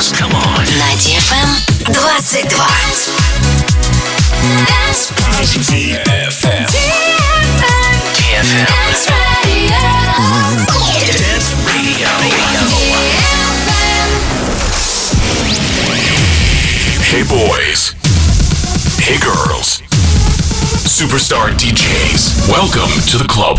dance. Come on. На DFM 22. DFM. DFM. Dance Radio. Hey boys. Hey girls. Superstar DJs. Welcome to the club.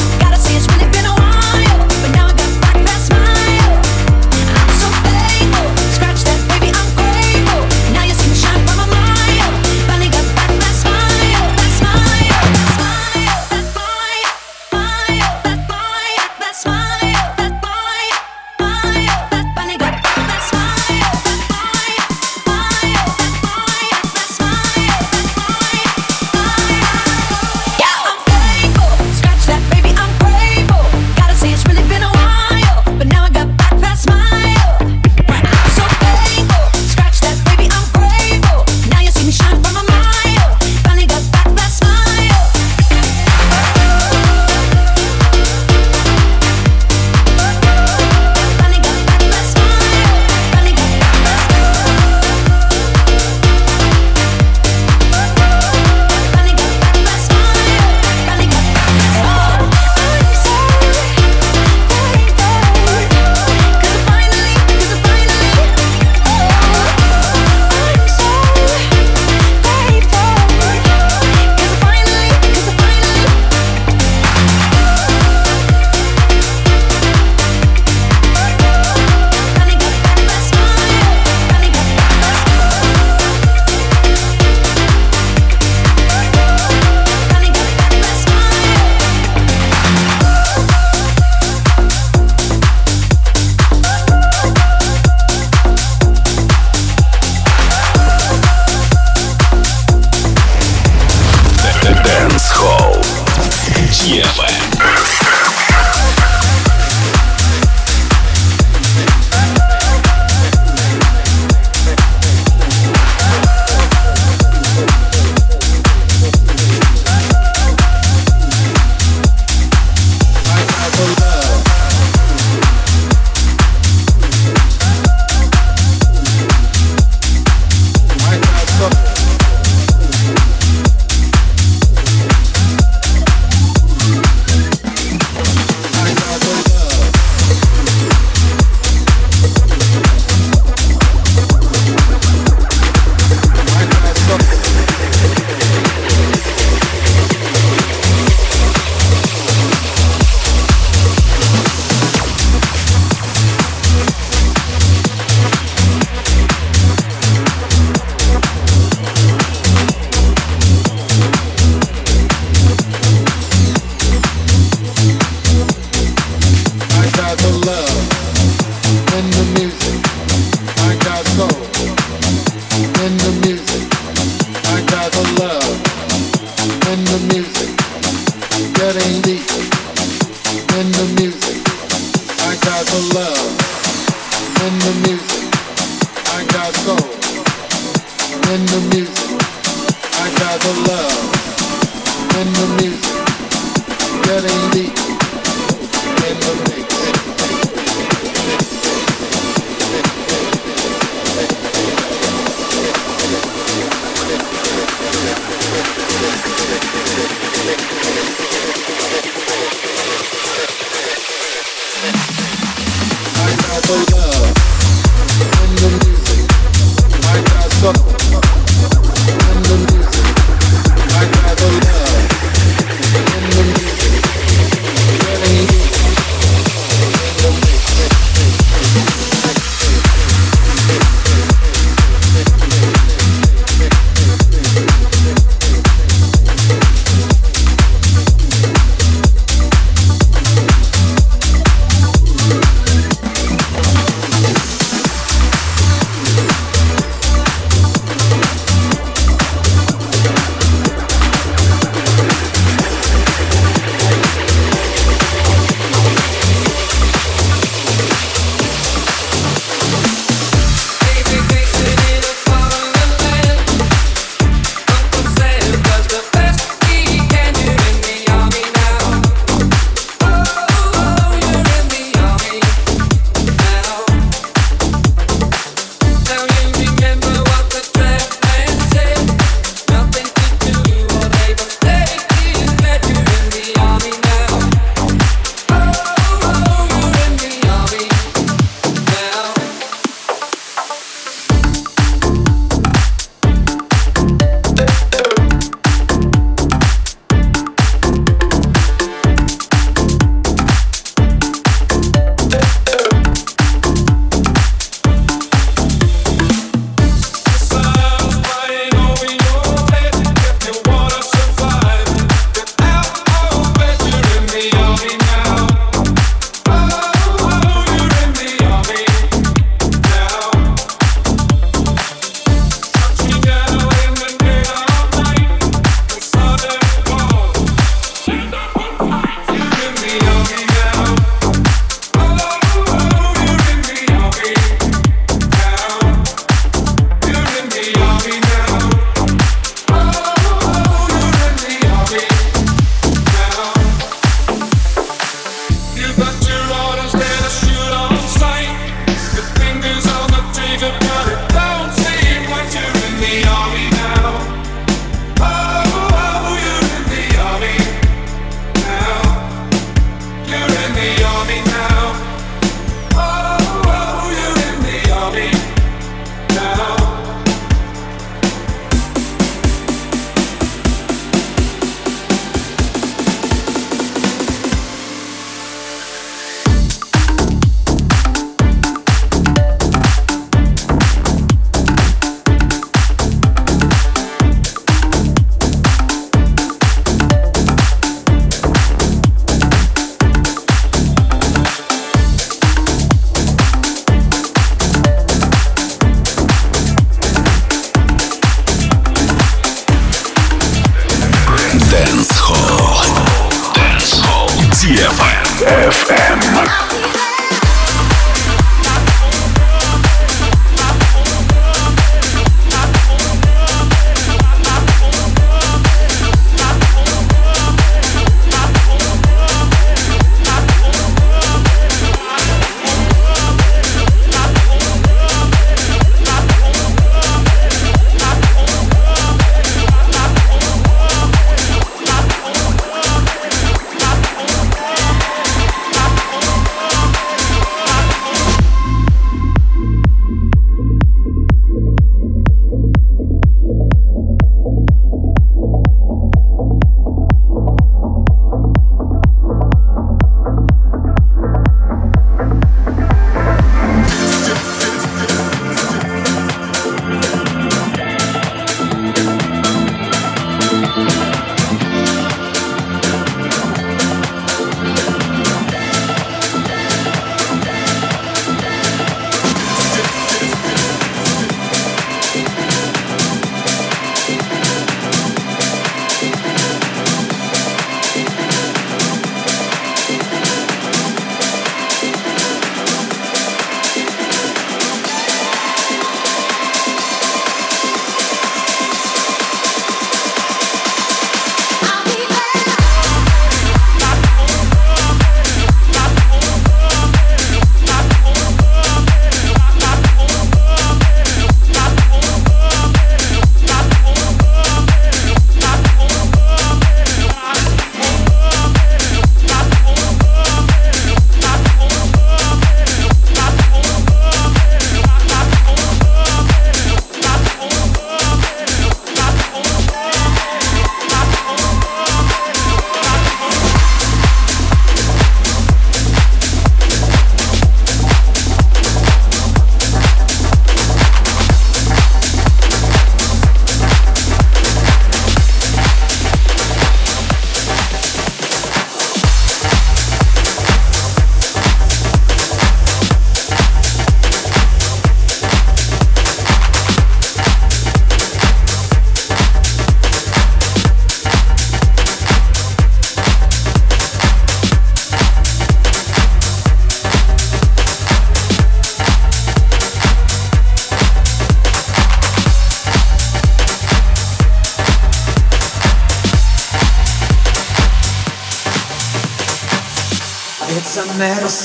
шоу. DFM. for love and the music. I got something.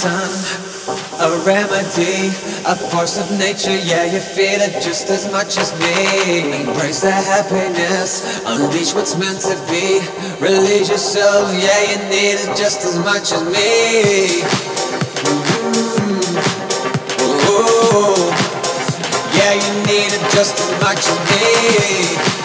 a remedy, a force of nature. Yeah, you feel it just as much as me. Embrace the happiness, unleash what's meant to be. Release yourself, yeah, you need it just as much as me. Mm-hmm. Yeah, you need it just as much as me.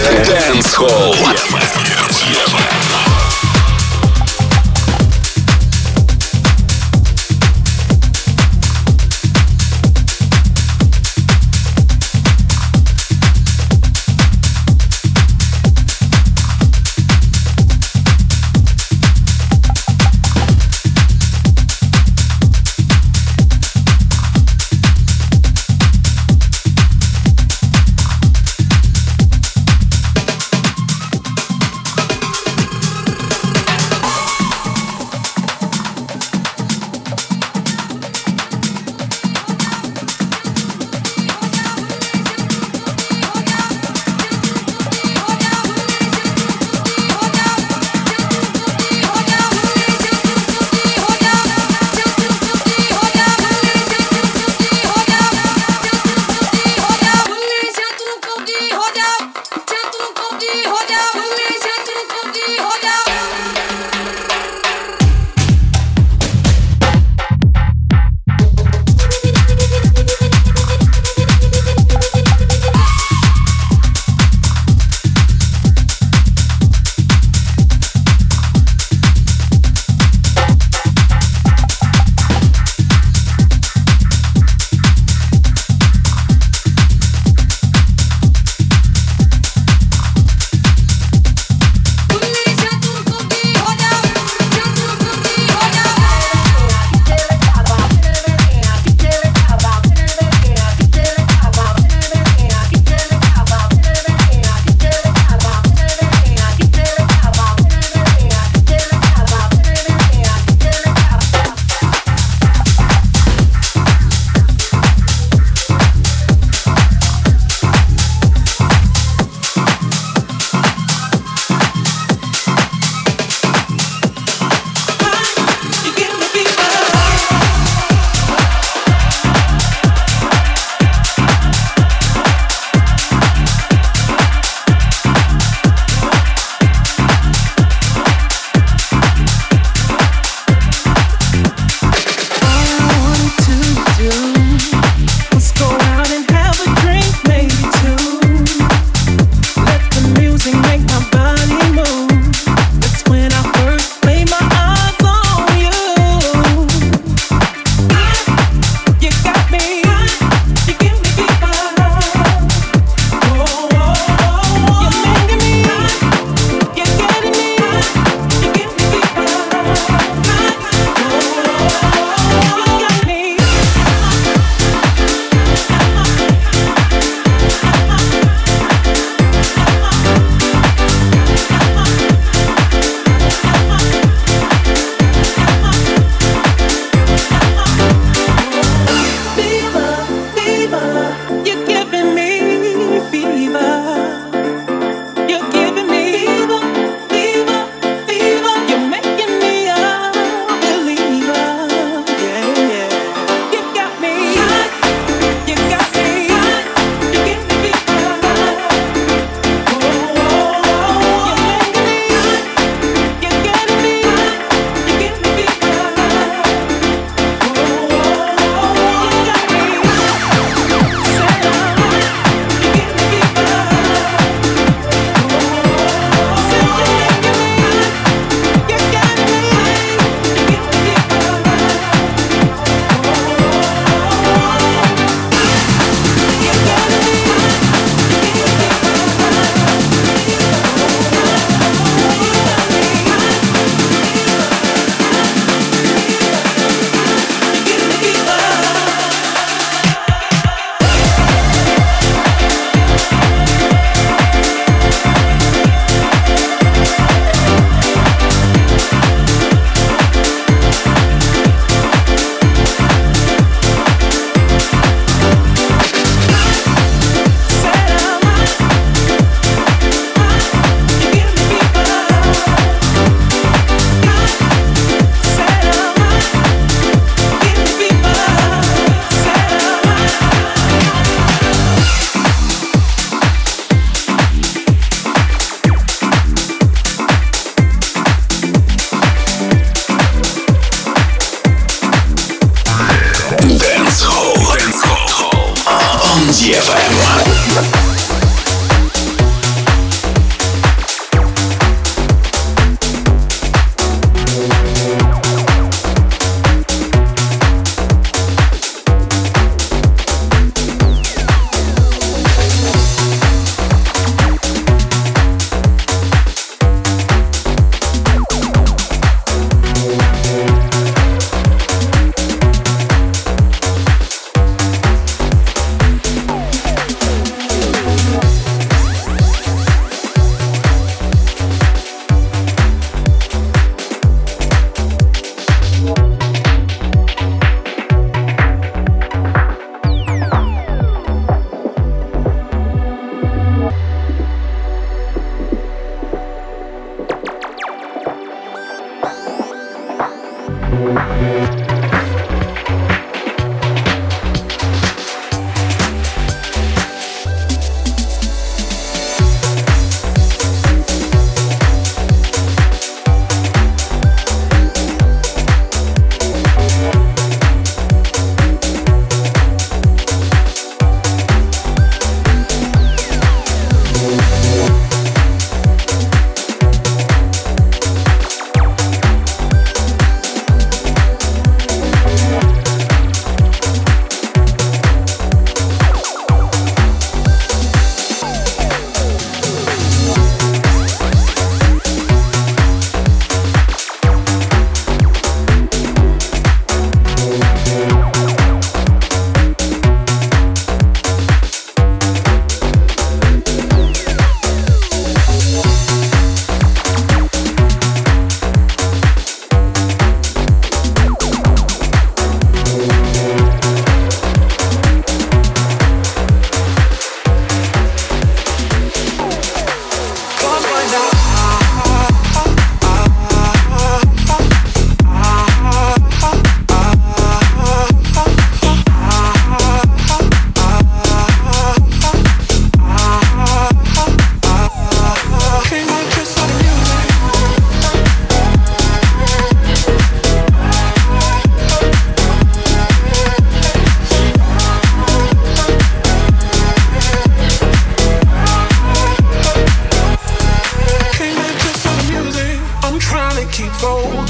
Dance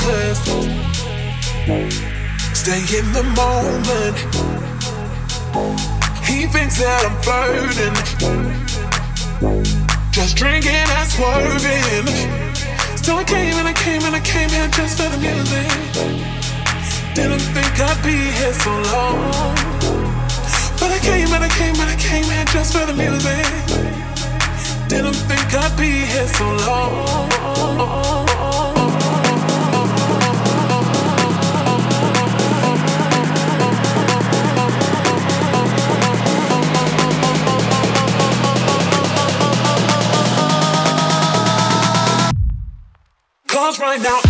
Hall. stay in the moment. He thinks that I'm flirting, just drinking and swerving. So I came and I came and I came here just for the music. Didn't think I'd be here so long, but I came and I came and I came here just for the music. Didn't think I'd be here so long. Right now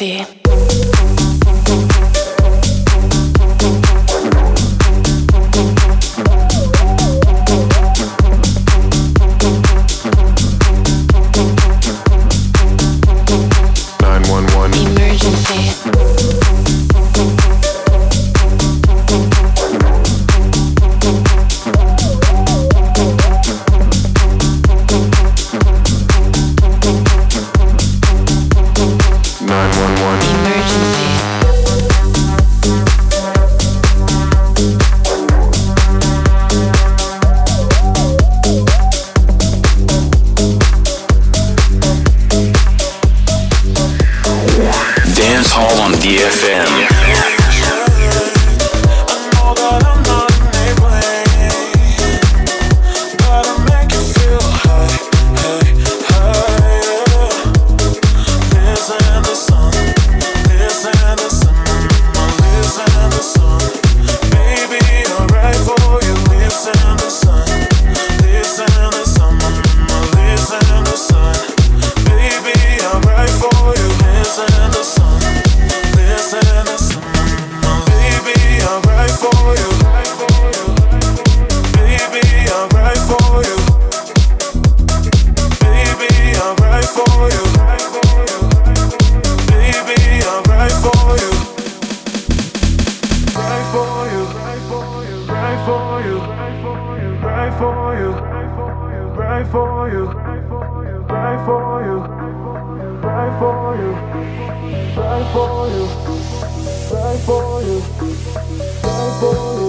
Emergency. Right for you, right for you, right for you, right for you, right for you, right for you,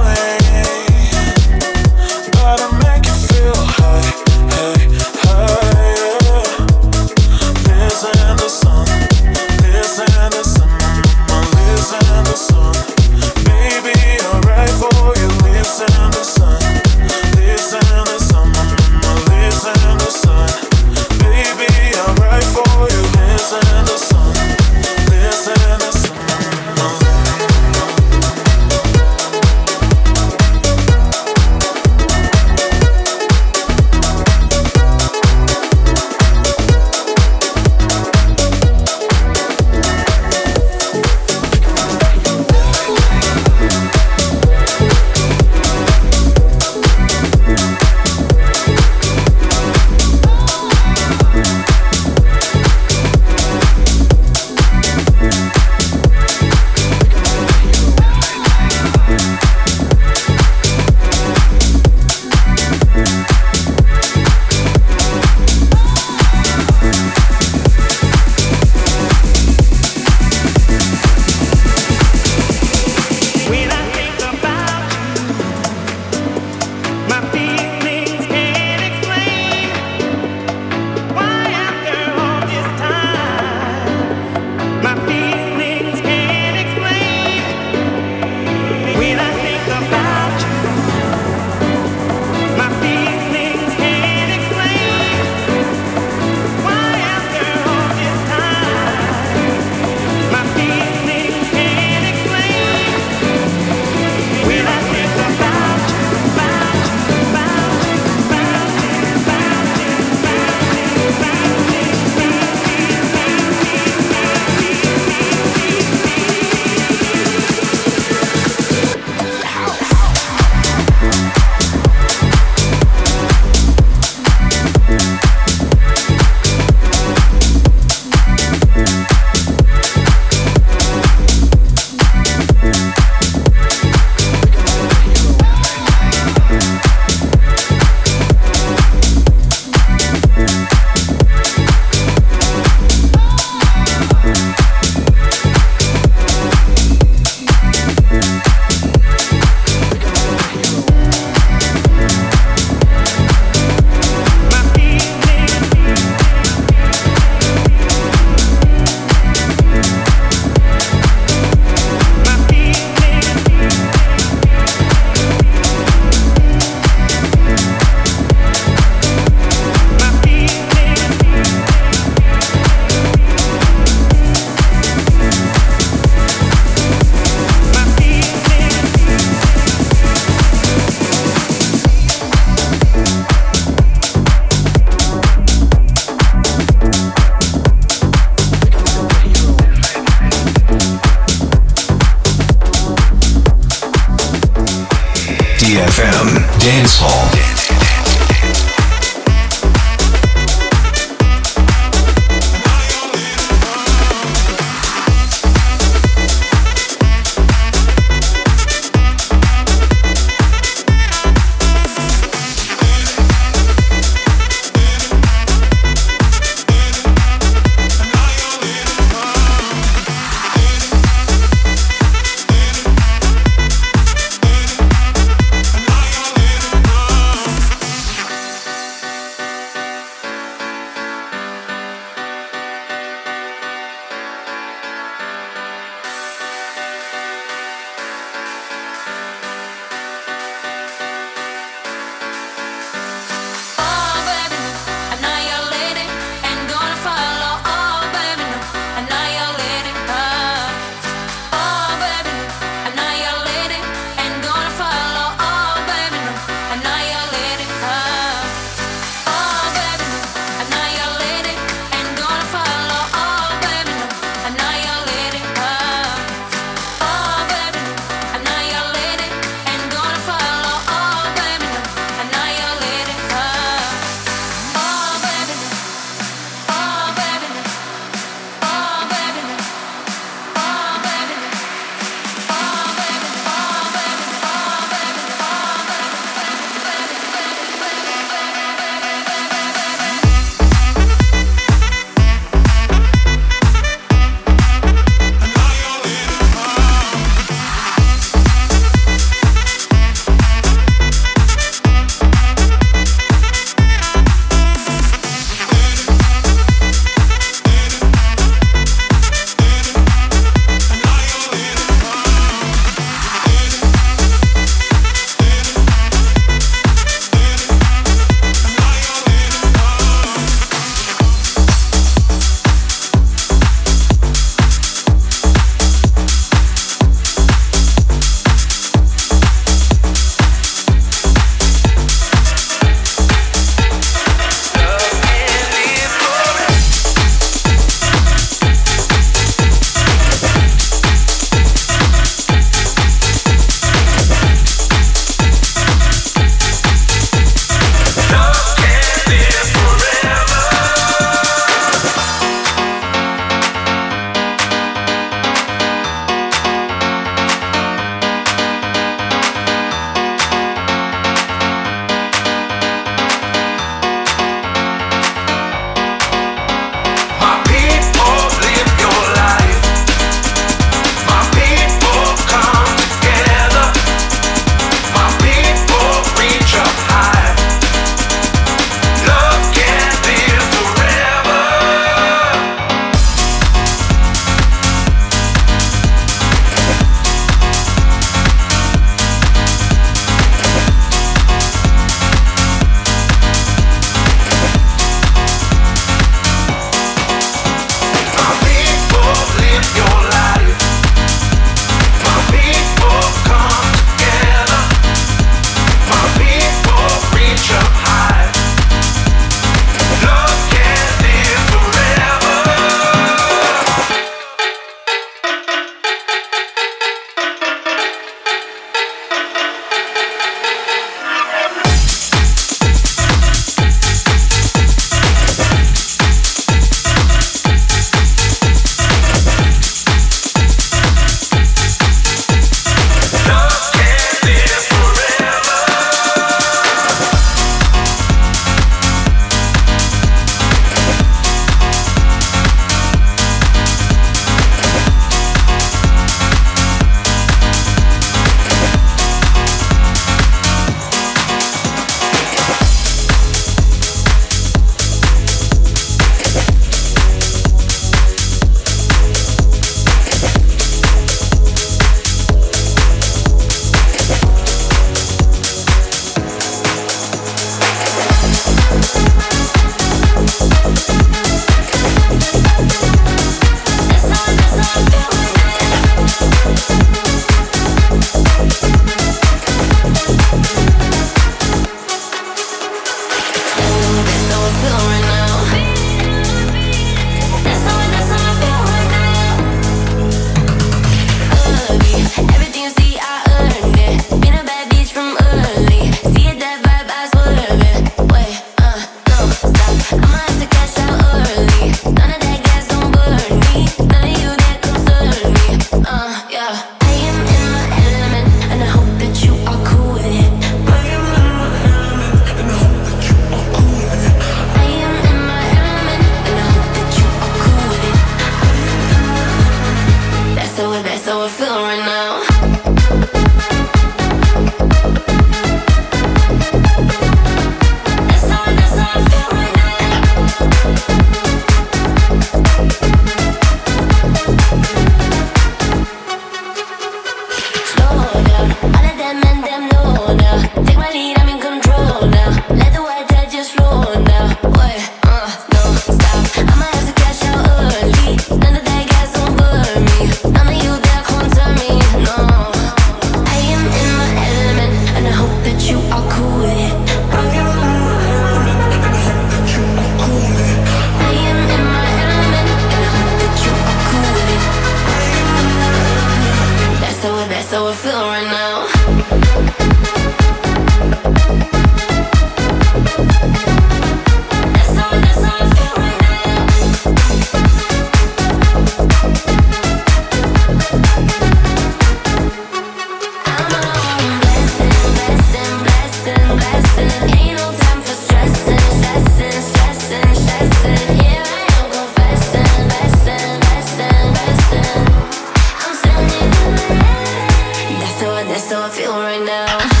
now.